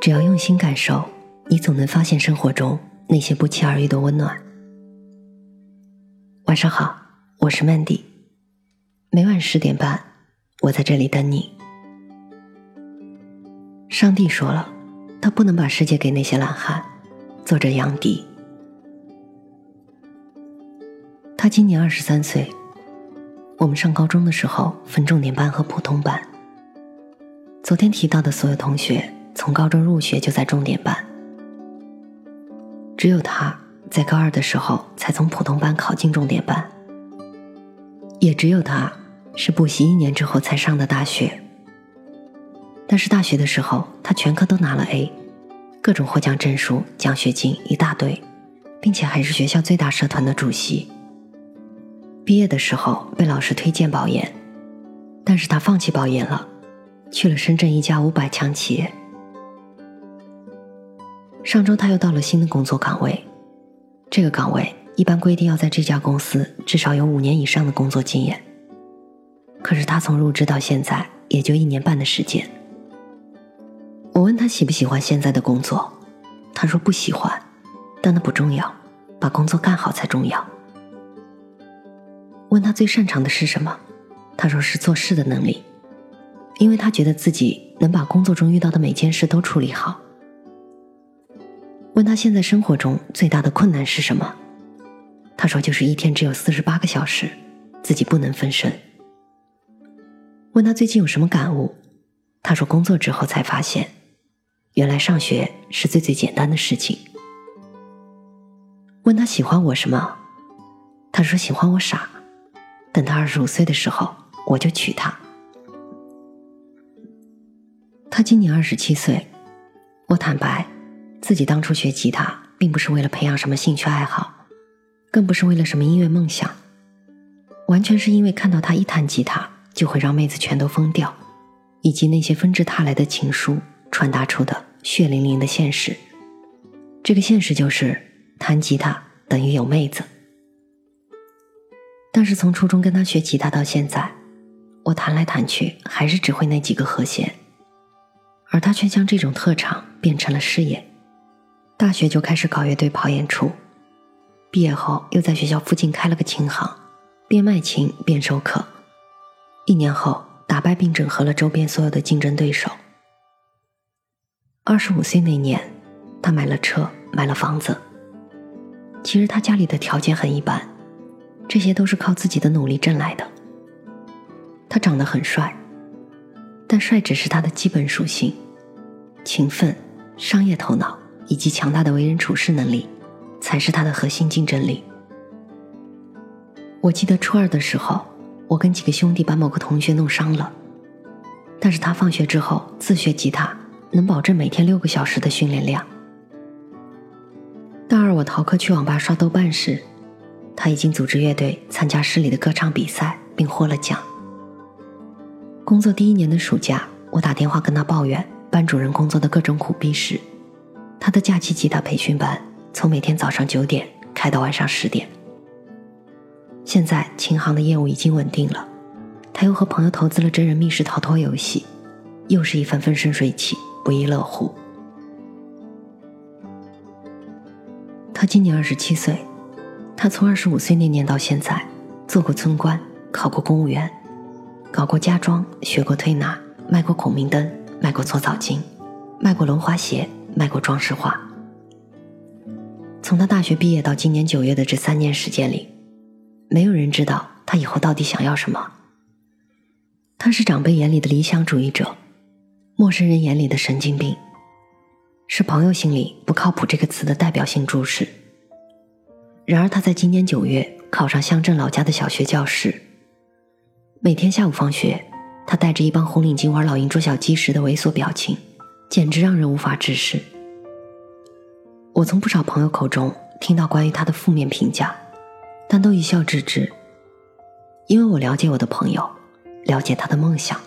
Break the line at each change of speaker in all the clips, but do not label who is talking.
只要用心感受，你总能发现生活中那些不期而遇的温暖。晚上好，我是 Mandy，每晚十点半，我在这里等你。上帝说了，他不能把世界给那些懒汉。作者杨迪，他今年二十三岁。我们上高中的时候分重点班和普通班。昨天提到的所有同学。从高中入学就在重点班，只有他在高二的时候才从普通班考进重点班，也只有他是补习一年之后才上的大学。但是大学的时候，他全科都拿了 A，各种获奖证书、奖学金一大堆，并且还是学校最大社团的主席。毕业的时候被老师推荐保研，但是他放弃保研了，去了深圳一家五百强企业。上周他又到了新的工作岗位，这个岗位一般规定要在这家公司至少有五年以上的工作经验。可是他从入职到现在也就一年半的时间。我问他喜不喜欢现在的工作，他说不喜欢，但那不重要，把工作干好才重要。问他最擅长的是什么，他说是做事的能力，因为他觉得自己能把工作中遇到的每件事都处理好。问他现在生活中最大的困难是什么？他说就是一天只有四十八个小时，自己不能分身。问他最近有什么感悟？他说工作之后才发现，原来上学是最最简单的事情。问他喜欢我什么？他说喜欢我傻。等他二十五岁的时候，我就娶她。他今年二十七岁，我坦白。自己当初学吉他，并不是为了培养什么兴趣爱好，更不是为了什么音乐梦想，完全是因为看到他一弹吉他就会让妹子全都疯掉，以及那些纷至沓来的情书传达出的血淋淋的现实。这个现实就是弹吉他等于有妹子。但是从初中跟他学吉他到现在，我弹来弹去还是只会那几个和弦，而他却将这种特长变成了事业。大学就开始搞乐队跑演出，毕业后又在学校附近开了个琴行，边卖琴边授课。一年后打败并整合了周边所有的竞争对手。二十五岁那年，他买了车，买了房子。其实他家里的条件很一般，这些都是靠自己的努力挣来的。他长得很帅，但帅只是他的基本属性，勤奋、商业头脑。以及强大的为人处事能力，才是他的核心竞争力。我记得初二的时候，我跟几个兄弟把某个同学弄伤了，但是他放学之后自学吉他，能保证每天六个小时的训练量。大二我逃课去网吧刷豆瓣时，他已经组织乐队参加市里的歌唱比赛，并获了奖。工作第一年的暑假，我打电话跟他抱怨班主任工作的各种苦逼事。他的假期吉他培训班从每天早上九点开到晚上十点。现在琴行的业务已经稳定了，他又和朋友投资了真人密室逃脱游戏，又是一番风生水起，不亦乐乎。他今年二十七岁，他从二十五岁那年到现在，做过村官，考过公务员，搞过家装，学过推拿，卖过孔明灯，卖过搓澡巾，卖过轮滑鞋。卖过装饰画。从他大学毕业到今年九月的这三年时间里，没有人知道他以后到底想要什么。他是长辈眼里的理想主义者，陌生人眼里的神经病，是朋友心里“不靠谱”这个词的代表性注释。然而他在今年九月考上乡镇老家的小学教师，每天下午放学，他带着一帮红领巾玩老鹰捉小鸡时的猥琐表情。简直让人无法直视。我从不少朋友口中听到关于他的负面评价，但都一笑置之，因为我了解我的朋友，了解他的梦想，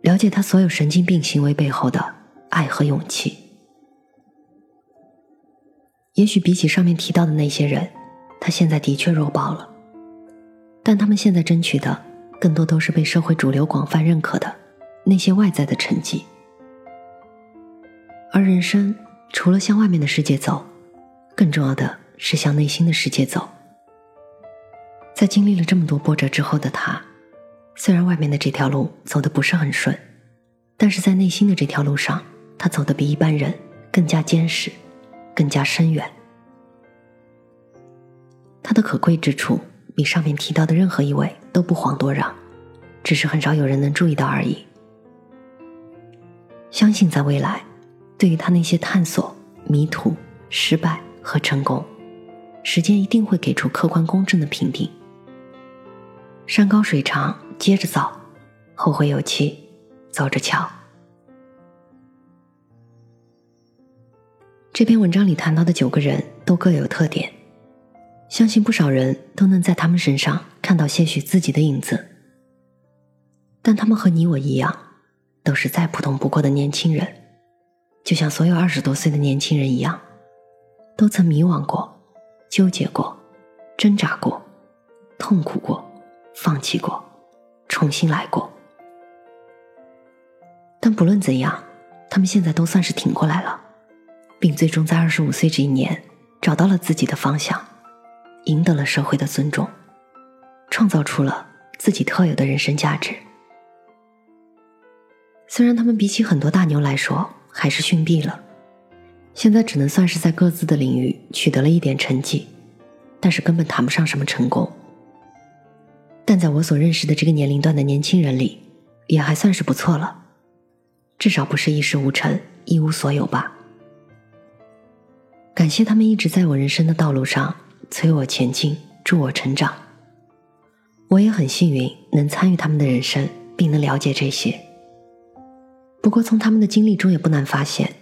了解他所有神经病行为背后的爱和勇气。也许比起上面提到的那些人，他现在的确弱爆了，但他们现在争取的更多都是被社会主流广泛认可的那些外在的成绩。而人生除了向外面的世界走，更重要的是向内心的世界走。在经历了这么多波折之后的他，虽然外面的这条路走的不是很顺，但是在内心的这条路上，他走的比一般人更加坚实，更加深远。他的可贵之处，比上面提到的任何一位都不遑多让，只是很少有人能注意到而已。相信在未来，对于他那些探索、迷途、失败和成功，时间一定会给出客观公正的评定。山高水长，接着走；后会有期，走着瞧。这篇文章里谈到的九个人都各有特点。相信不少人都能在他们身上看到些许自己的影子，但他们和你我一样，都是再普通不过的年轻人，就像所有二十多岁的年轻人一样，都曾迷惘过、纠结过、挣扎过、痛苦过、放弃过、重新来过。但不论怎样，他们现在都算是挺过来了，并最终在二十五岁这一年找到了自己的方向。赢得了社会的尊重，创造出了自己特有的人生价值。虽然他们比起很多大牛来说还是逊毙了，现在只能算是在各自的领域取得了一点成绩，但是根本谈不上什么成功。但在我所认识的这个年龄段的年轻人里，也还算是不错了，至少不是一事无成、一无所有吧。感谢他们一直在我人生的道路上。催我前进，助我成长。我也很幸运能参与他们的人生，并能了解这些。不过从他们的经历中也不难发现，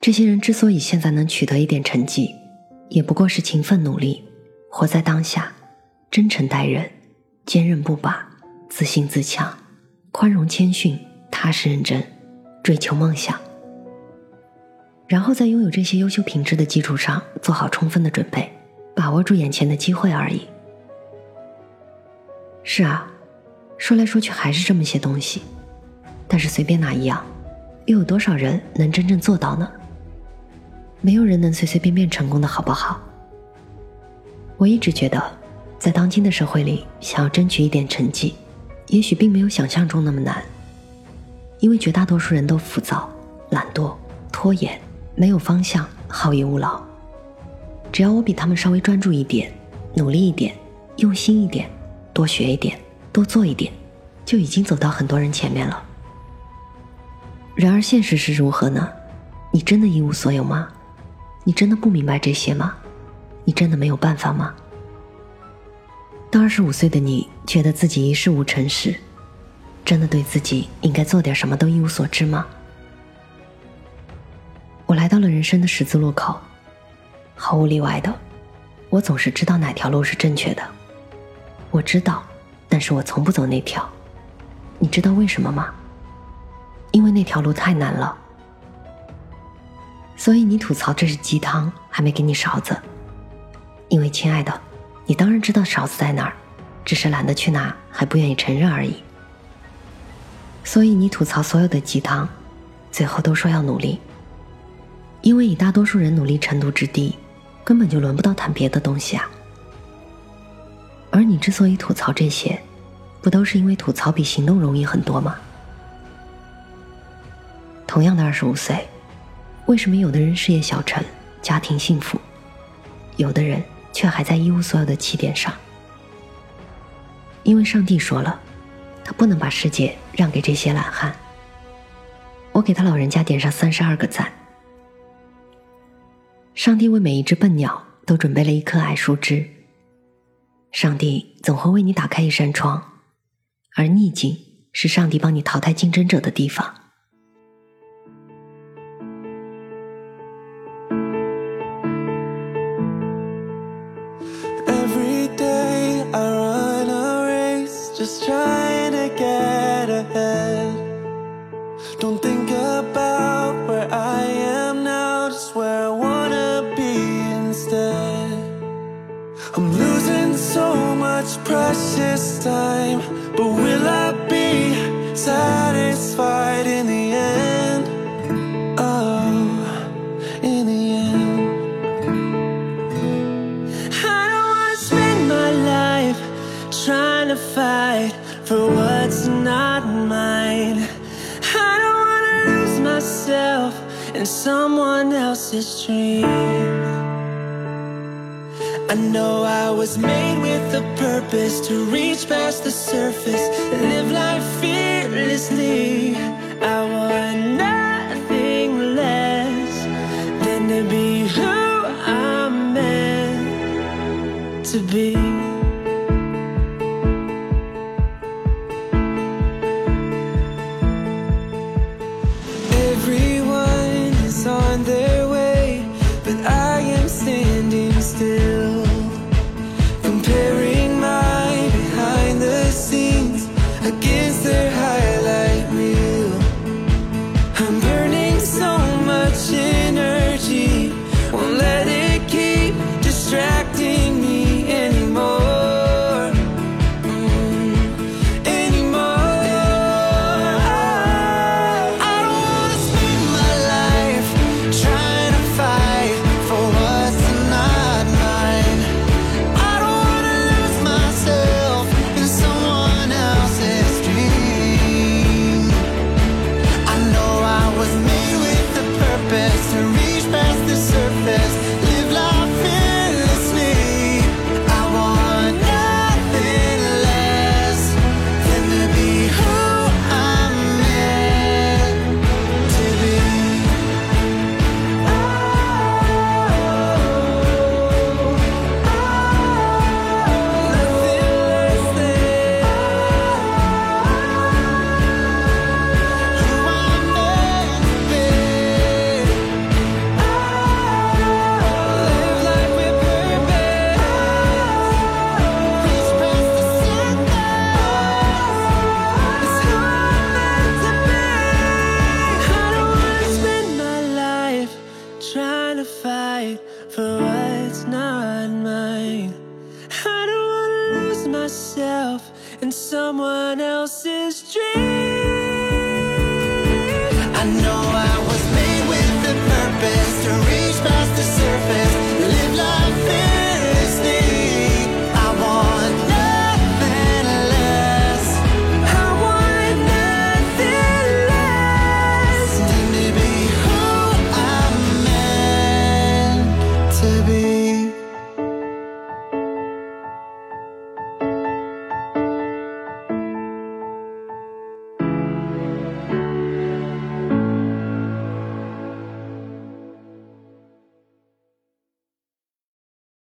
这些人之所以现在能取得一点成绩，也不过是勤奋努力，活在当下，真诚待人，坚韧不拔，自信自强，宽容谦逊，踏实认真，追求梦想。然后在拥有这些优秀品质的基础上，做好充分的准备。把握住眼前的机会而已。是啊，说来说去还是这么些东西，但是随便哪一样，又有多少人能真正做到呢？没有人能随随便便成功的好不好？我一直觉得，在当今的社会里，想要争取一点成绩，也许并没有想象中那么难，因为绝大多数人都浮躁、懒惰、拖延，没有方向，好逸恶劳。只要我比他们稍微专注一点，努力一点，用心一点，多学一点，多做一点，就已经走到很多人前面了。然而现实是如何呢？你真的一无所有吗？你真的不明白这些吗？你真的没有办法吗？当二十五岁的你觉得自己一事无成时，真的对自己应该做点什么都一无所知吗？我来到了人生的十字路口。毫无例外的，我总是知道哪条路是正确的。我知道，但是我从不走那条。你知道为什么吗？因为那条路太难了。所以你吐槽这是鸡汤，还没给你勺子。因为亲爱的，你当然知道勺子在哪儿，只是懒得去拿，还不愿意承认而已。所以你吐槽所有的鸡汤，最后都说要努力。因为以大多数人努力程度之低。根本就轮不到谈别的东西啊！而你之所以吐槽这些，不都是因为吐槽比行动容易很多吗？同样的二十五岁，为什么有的人事业小成、家庭幸福，有的人却还在一无所有的起点上？因为上帝说了，他不能把世界让给这些懒汉。我给他老人家点上三十二个赞。上帝为每一只笨鸟都准备了一颗矮树枝。上帝总会为你打开一扇窗，而逆境是上帝帮你淘汰竞争者的地方。
trying to get ahead. Don't think about where I am now, just where I wanna be instead. I'm losing so much precious time, but will I be satisfied in in someone else's dream. I know I was made with a purpose to reach past the surface, live life fearlessly. I want nothing less than to be who I'm meant to be.
to fight for what's not mine. I don't wanna lose myself in someone else's